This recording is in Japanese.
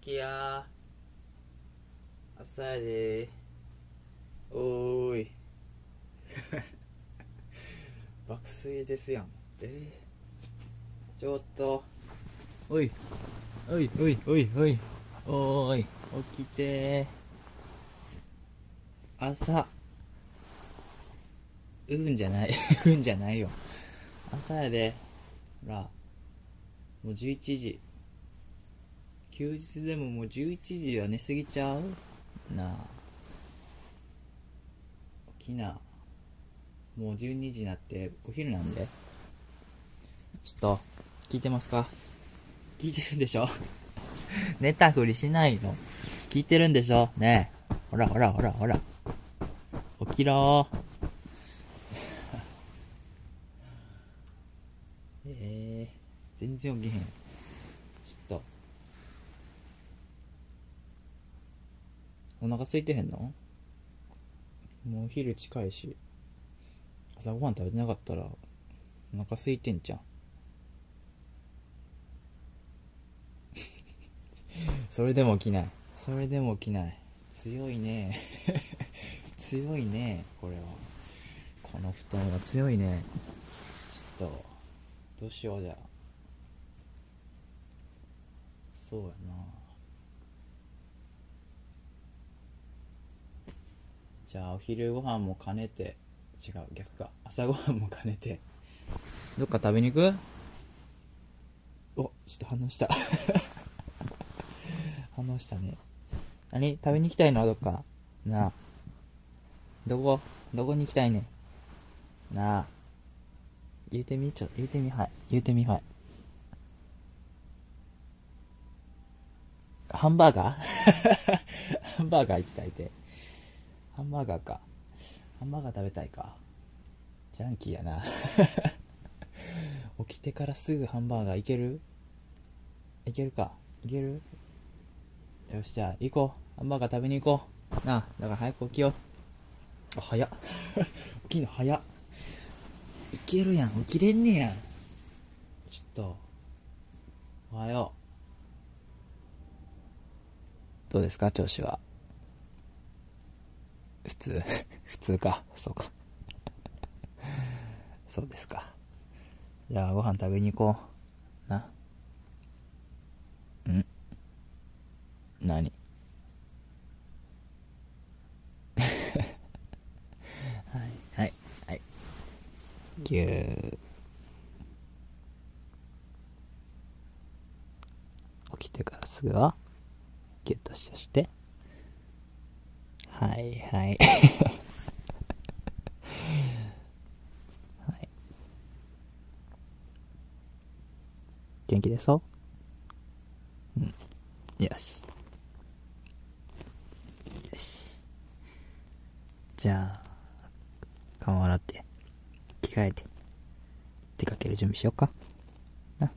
起きや朝やでおーい爆睡ですやん。えー、ちょっと。おい。おいおいおいおい。おーい。起きて。朝。うんじゃない。うんじゃないよ。朝やで。ほら。もう11時休日でももう11時は寝すぎちゃうな。あ起きな。もう12時になってお昼なんで。ちょっと聞いてますか？聞いてるんでしょ？寝たふりしないの。聞いてるんでしょ？ねえ。ほらほらほらほら。起きろ。え えー、全然起きへん。ちょっとお腹空いてへんの？もうお昼近いし。朝ごはん食べてなかったらお腹空いてんじゃん それでも起きない。それでも起きない。強いね。強いねこれは。この布団は強いね。ちょっとどうしようじゃ。そうやな。じゃあお昼ご飯も兼ねて違う逆か。朝ごはんも兼ねて。どっか食べに行く？おちょっと反応した。反応したね。何？食べに行きたいの？どっか。なあ。どこ？どこに行きたいね？んなあ。言うてみちょ言うてみはい。言うてみはい。ハンバーガー？ハンバーガー行きたいってハンバーガーか。ハンバーガー食べたいか。ジャンキーやな。起きてからすぐハンバーガーいける？いけるか。いける？よしじゃあ行こう。ハンバーガー食べに行こう。なあだから早く起きよう。あ早っ。起きんの早っ。いけるやん。起きれんねや。んちょっとおはよう。どうですか？調子は。普通 普通か。そうか。そうですか。じゃあご飯食べに行こう。な。うん？何？はいはいはい。ぎゅー。起きてからすぐはギュッとして。はいはい。はい。元気でそううん。よし。よし。じゃあ顔洗って着替えて出かける準備しよっか。な。